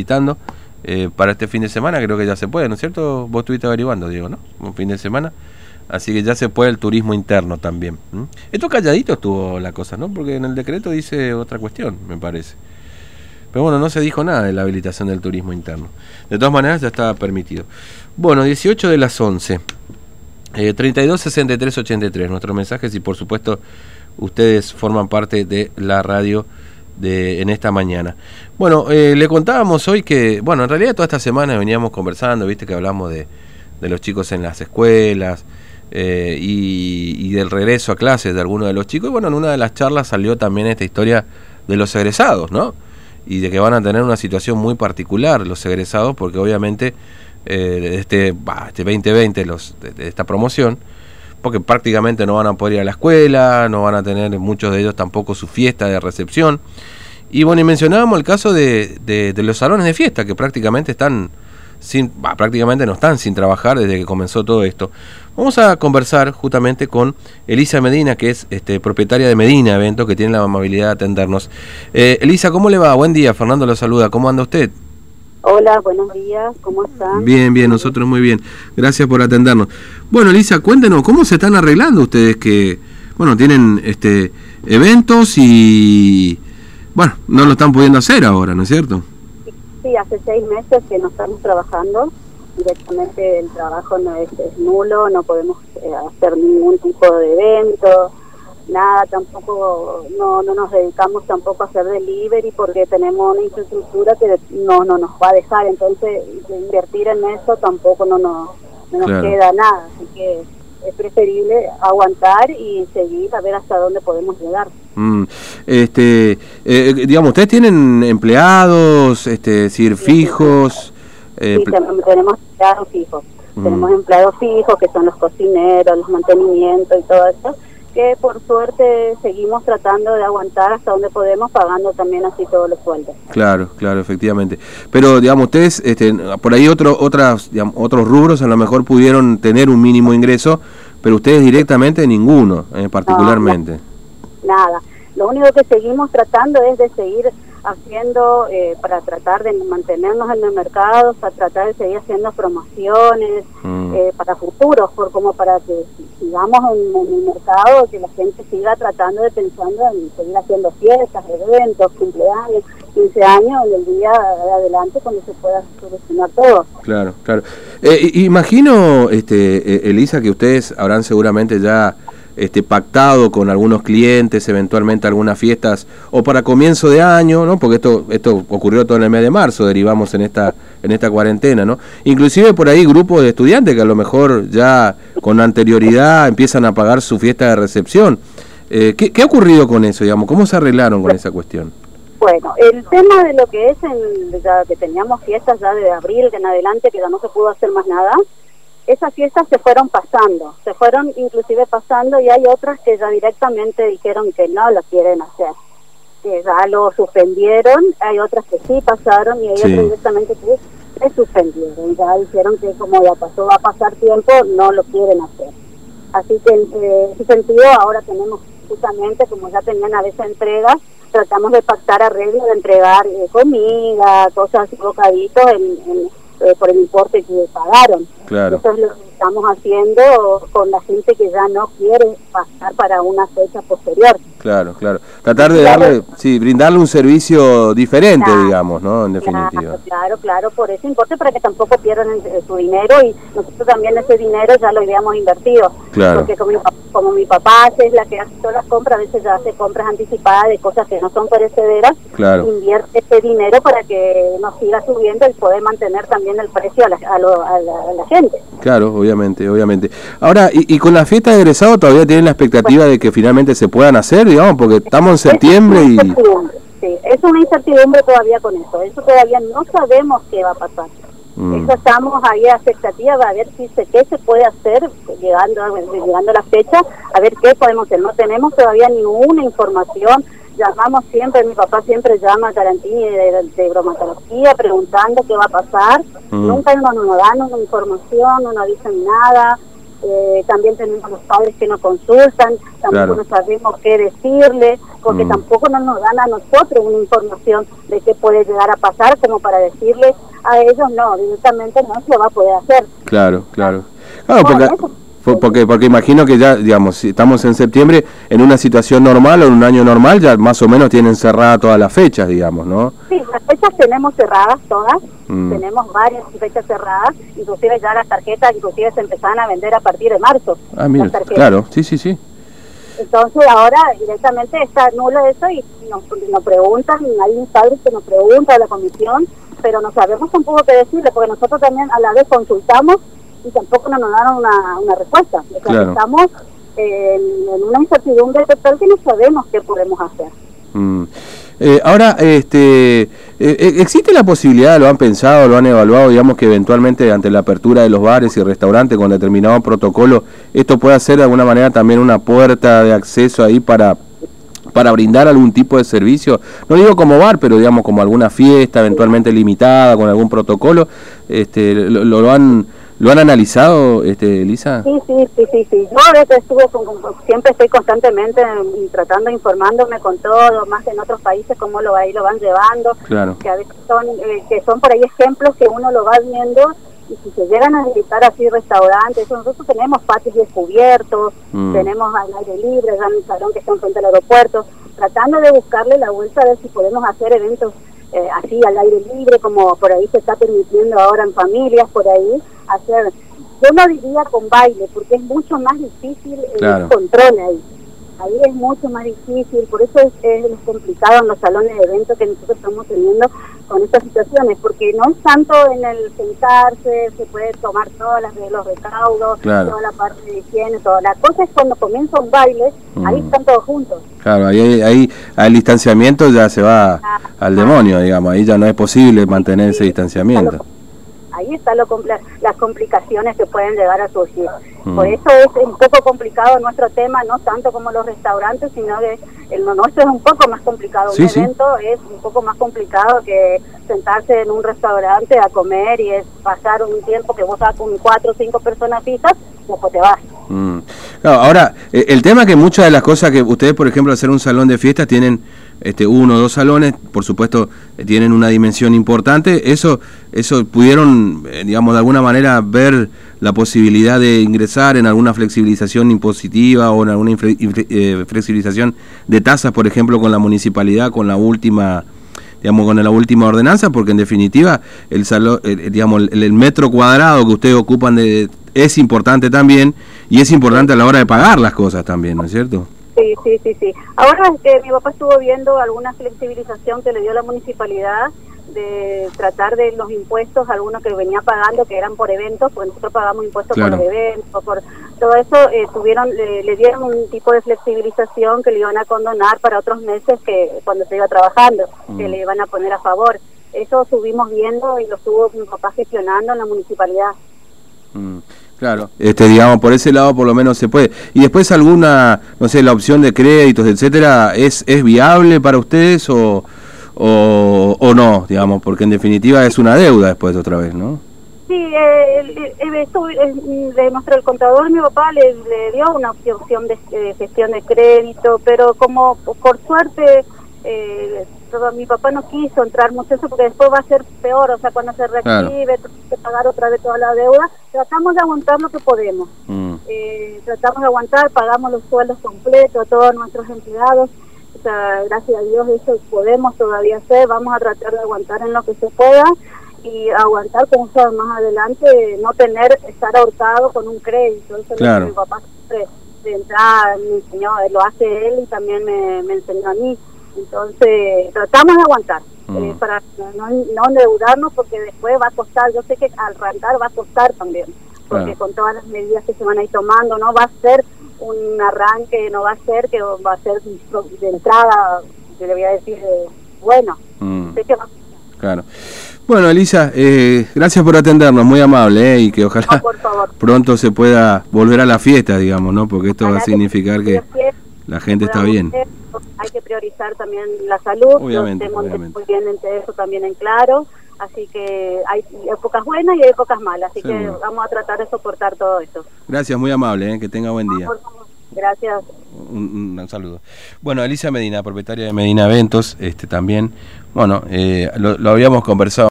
invitando eh, para este fin de semana, creo que ya se puede, ¿no es cierto? Vos estuviste averiguando, Diego, ¿no? Un fin de semana. Así que ya se puede el turismo interno también. Esto calladito estuvo la cosa, ¿no? Porque en el decreto dice otra cuestión, me parece. Pero bueno, no se dijo nada de la habilitación del turismo interno. De todas maneras, ya estaba permitido. Bueno, 18 de las 11. Eh, 32 63 83. Nuestros mensajes y por supuesto ustedes forman parte de la radio de, en esta mañana. Bueno, eh, le contábamos hoy que, bueno, en realidad toda esta semana veníamos conversando, viste que hablamos de, de los chicos en las escuelas eh, y, del regreso a clases de algunos de los chicos. Y bueno, en una de las charlas salió también esta historia de los egresados, ¿no? Y de que van a tener una situación muy particular los egresados, porque obviamente eh, este, este 2020, los, de esta promoción, porque prácticamente no van a poder ir a la escuela, no van a tener muchos de ellos tampoco su fiesta de recepción. Y bueno, y mencionábamos el caso de, de, los salones de fiesta, que prácticamente están sin, prácticamente no están sin trabajar desde que comenzó todo esto. Vamos a conversar justamente con Elisa Medina, que es este, propietaria de Medina Evento, que tiene la amabilidad de atendernos. Eh, Elisa, ¿cómo le va? Buen día, Fernando lo saluda. ¿Cómo anda usted? Hola, buenos días, ¿cómo están? Bien, bien, nosotros muy bien. Gracias por atendernos. Bueno, Lisa, cuéntenos, ¿cómo se están arreglando ustedes que, bueno, tienen este eventos y, bueno, no lo están pudiendo hacer ahora, ¿no es cierto? Sí, hace seis meses que no estamos trabajando. Directamente el trabajo no es, nulo, no podemos eh, hacer ningún tipo de evento nada, tampoco no, no nos dedicamos tampoco a hacer delivery porque tenemos una infraestructura que no, no nos va a dejar, entonces invertir en eso tampoco no, no, nos queda nada, así que es preferible aguantar y seguir a ver hasta dónde podemos llegar. Mm, este, eh, digamos, ustedes tienen empleados, este, decir, fijos. Eh, sí, tenemos empleados fijos. Mm. Tenemos empleados fijos que son los cocineros, los mantenimientos y todo eso que por suerte seguimos tratando de aguantar hasta donde podemos, pagando también así todos los sueldos. Claro, claro, efectivamente. Pero, digamos, ustedes, este, por ahí otro, otras, otros rubros a lo mejor pudieron tener un mínimo ingreso, pero ustedes directamente ninguno, eh, particularmente. nada. Lo único que seguimos tratando es de seguir haciendo eh, para tratar de mantenernos en el mercado, para tratar de seguir haciendo promociones mm. eh, para futuros, por como para que sigamos en, el mercado, que la gente siga tratando de pensando en seguir haciendo fiestas, eventos, cumpleaños, 15 años y el día de adelante cuando se pueda solucionar todo. Claro, claro. Eh, imagino, este, Elisa, que ustedes habrán seguramente ya este, pactado con algunos clientes, eventualmente algunas fiestas, o para comienzo de año, ¿no? Porque esto, esto ocurrió todo en el mes de marzo, derivamos en esta, en esta cuarentena, ¿no? Inclusive por ahí grupos de estudiantes que a lo mejor ya con anterioridad empiezan a pagar su fiesta de recepción. Eh, ¿qué, ¿Qué ha ocurrido con eso, digamos? ¿Cómo se arreglaron con esa cuestión? Bueno, el tema de lo que es, ya que teníamos fiestas ya de abril en adelante, que ya no se pudo hacer más nada, esas fiestas se fueron pasando, se fueron inclusive pasando y hay otras que ya directamente dijeron que no lo quieren hacer, que ya lo suspendieron, hay otras que sí pasaron y hay otras directamente que se suspendieron, ya dijeron que como ya pasó, va a pasar tiempo, no lo quieren hacer. Así que en ese sentido ahora tenemos justamente, como ya tenían a veces entregas, tratamos de pactar arreglos de entregar eh, comida, cosas, bocaditos en, eh, por el importe que pagaron. Claro. Eso es lo que estamos haciendo con la gente que ya no quiere pasar para una fecha posterior. Claro, claro. Tratar de darle, sí, brindarle un servicio diferente, digamos, ¿no? En definitiva. Claro, claro, por ese importe para que tampoco pierdan su dinero y nosotros también ese dinero ya lo habíamos invertido. Claro. Porque como mi, como mi papá es la que hace todas las compras, a veces ya hace compras anticipadas de cosas que no son perecederas, claro. invierte ese dinero para que nos siga subiendo y poder mantener también el precio a la, a, la, gente. Claro, obviamente, obviamente. Ahora, y, y con la fiesta de egresado todavía tienen la expectativa de que finalmente se puedan hacer digamos, porque estamos en septiembre y... Sí, es una incertidumbre todavía con eso, eso todavía no sabemos qué va a pasar. Mm. estamos ahí a expectativa a ver si se, qué se puede hacer llegando, llegando la fecha, a ver qué podemos hacer. No tenemos todavía ninguna información, llamamos siempre, mi papá siempre llama a Tarantini de, de, bromatología preguntando qué va a pasar, mm. nunca nos, nos dan una información, no nos dicen nada, eh, también tenemos los padres que nos consultan, tampoco no sabemos qué decirle, porque mm. tampoco no nos dan a nosotros una información de qué puede llegar a pasar, como para decirle a ellos, no, directamente no se va a poder hacer. Claro, claro. Claro, porque... Porque, porque imagino que ya, digamos, si estamos en septiembre, en una situación normal o en un año normal, ya más o menos tienen cerradas todas las fechas, digamos, ¿no? Sí, las fechas tenemos cerradas todas, mm. tenemos varias fechas cerradas, inclusive ya las tarjetas, inclusive se empezaron a vender a partir de marzo. Ah, mira, claro, sí, sí, sí. Entonces ahora directamente está nulo eso y nos, nos preguntan, hay un padre que nos pregunta a la comisión, pero no sabemos tampoco qué decirle, porque nosotros también a la vez consultamos y tampoco nos dan una, una respuesta. Estamos en, una incertidumbre total que no sabemos qué podemos hacer. Mm. Eh, ahora, este, eh, eh, ¿existe la posibilidad, lo han pensado, lo han evaluado, digamos que eventualmente ante la apertura de los bares y restaurantes con determinado protocolo, esto puede ser de alguna manera también una puerta de acceso ahí para para brindar algún tipo de servicio, no digo como bar, pero digamos como alguna fiesta eventualmente limitada con algún protocolo, este, lo, lo han ¿Lo han analizado, este, Elisa? Sí, sí, sí, sí, sí. Yo estuve siempre estoy constantemente tratando, informándome con todo, más en otros países cómo lo, ahí lo van llevando. Claro. Que a veces son, eh, que son por ahí ejemplos que uno lo va viendo y si se llegan a visitar así restaurantes, nosotros tenemos patios descubiertos, mm. tenemos al aire libre, ya en el salón que está frente al aeropuerto, tratando de buscarle la vuelta a ver si podemos hacer eventos eh, así al aire libre, como por ahí se está permitiendo ahora en familias, por ahí, hacer, yo no diría con baile, porque es mucho más difícil el control ahí. Ahí es mucho más difícil, por eso es, es, complicado en los salones de eventos que nosotros estamos teniendo con estas situaciones, porque no es tanto en el sentarse, se puede tomar todas las de los recaudos, toda la parte de higiene, toda la cosa es cuando comienza un baile, ahí mm. están todos juntos. Claro, ahí, ahí el distanciamiento ya se va ah, al demonio, digamos, ahí ya no es posible mantener ese distanciamiento ahí están las complicaciones que pueden llegar a surgir. Mm. Por eso es un poco complicado nuestro tema, no tanto como los restaurantes, sino que el nuestro es un poco más complicado. un evento es un poco más complicado que sentarse en un restaurante a comer y es pasar un tiempo que vos vas con cuatro o cinco personas fijas, después te vas. Mm. ahora, eh, el tema que muchas de las cosas que ustedes, por ejemplo, hacer un salón de fiestas tienen este, uno o dos salones, por supuesto, eh, tienen una dimensión importante. Eso, eso pudieron, eh, digamos, de alguna manera ver la posibilidad de ingresar en alguna flexibilización impositiva o en alguna eh, flexibilización de tasas, por ejemplo, con la municipalidad, con la última digamos con la última ordenanza porque en definitiva el salón digamos el, metro cuadrado que ustedes ocupan de, es importante también y es importante a la hora de pagar las cosas también no es cierto Sí, sí, sí, sí. Ahora que mi papá estuvo viendo alguna flexibilización que le dio la municipalidad de tratar de los impuestos, algunos que venía pagando, que eran por eventos, porque nosotros pagamos impuestos por eventos, por todo eso, eh, tuvieron, le, dieron un tipo de flexibilización que le iban a condonar para otros meses que cuando se iba trabajando, que mm. le iban a poner a favor. Eso estuvimos viendo y lo estuvo mi papá gestionando en la municipalidad. Mm. Claro. Este, digamos, por ese lado por lo menos se puede. Y después alguna, no sé, la opción de créditos, etcétera, ¿es, es viable para ustedes o, o, no, digamos? Porque en definitiva es una deuda después otra vez, ¿no? Sí, eh, eh, de nuestro el contador, mi papá le, dio una opción de gestión de crédito, pero como por suerte eh, mi papá no quiso entrar mucho eso porque después va a ser peor, o sea, cuando se reactive, que pagar otra vez toda la deuda, tratamos de aguantar lo que podemos. Mm. Eh, tratamos de aguantar, pagamos los sueldos completos a todos nuestros empleados, o sea, gracias a Dios eso podemos todavía hacer, vamos a tratar de aguantar en lo que se pueda y aguantar como sea más adelante, no tener, estar ahorcado con un crédito, eso es lo que mi papá siempre de entrar me enseñó, lo hace él y también me, me enseñó a mí entonces, tratamos de aguantar eh, mm. para no, no endeudarnos porque después va a costar, yo sé que al arrancar va a costar también, porque con todas las medidas que se van a ir tomando, no va a ser un arranque, no va a ser que va a ser de entrada, que le voy a decir, eh, bueno, mm. sé que va Claro. Bueno, Elisa, eh, gracias por atendernos, muy amable, eh, y que ojalá pronto se pueda volver a la fiesta, digamos, ¿no? Porque esto va a significar que la gente está bien. Hay que priorizar también la salud, obviamente, muy bien entre eso también en claro. Así que hay épocas buenas y hay épocas malas, así que vamos a tratar de soportar todo esto. Gracias, muy amable, ¿eh? que tenga buen día. Gracias. Un, saludo. Bueno, Alicia Medina, propietaria de Medina Eventos, este también, bueno, eh, lo habíamos conversado.